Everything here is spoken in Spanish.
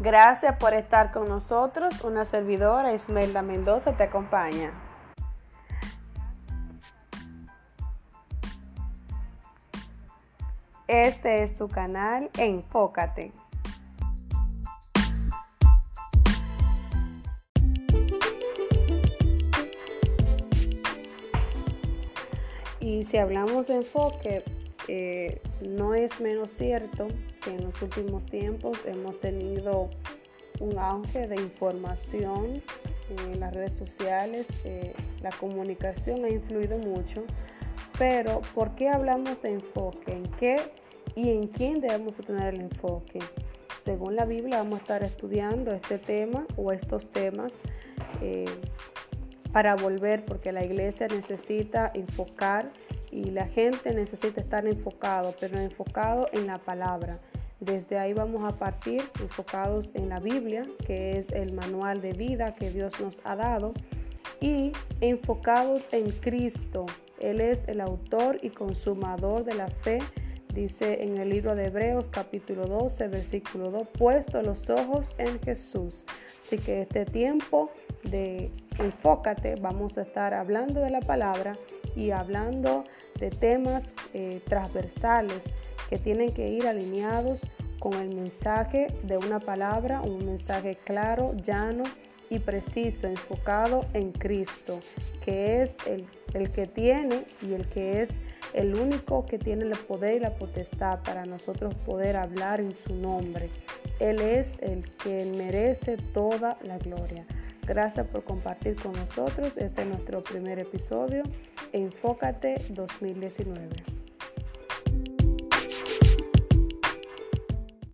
Gracias por estar con nosotros. Una servidora, Ismelda Mendoza, te acompaña. Este es tu canal Enfócate. Y si hablamos de enfoque, eh, no es menos cierto en los últimos tiempos hemos tenido un auge de información en las redes sociales, eh, la comunicación ha influido mucho, pero ¿por qué hablamos de enfoque? ¿En qué y en quién debemos tener el enfoque? Según la Biblia vamos a estar estudiando este tema o estos temas eh, para volver, porque la iglesia necesita enfocar y la gente necesita estar enfocado, pero enfocado en la palabra. Desde ahí vamos a partir enfocados en la Biblia, que es el manual de vida que Dios nos ha dado, y enfocados en Cristo. Él es el autor y consumador de la fe, dice en el libro de Hebreos capítulo 12, versículo 2, puesto los ojos en Jesús. Así que este tiempo de enfócate, vamos a estar hablando de la palabra y hablando de temas eh, transversales que tienen que ir alineados con el mensaje de una palabra, un mensaje claro, llano y preciso, enfocado en Cristo, que es el, el que tiene y el que es el único que tiene el poder y la potestad para nosotros poder hablar en su nombre. Él es el que merece toda la gloria. Gracias por compartir con nosotros. Este es nuestro primer episodio. Enfócate 2019.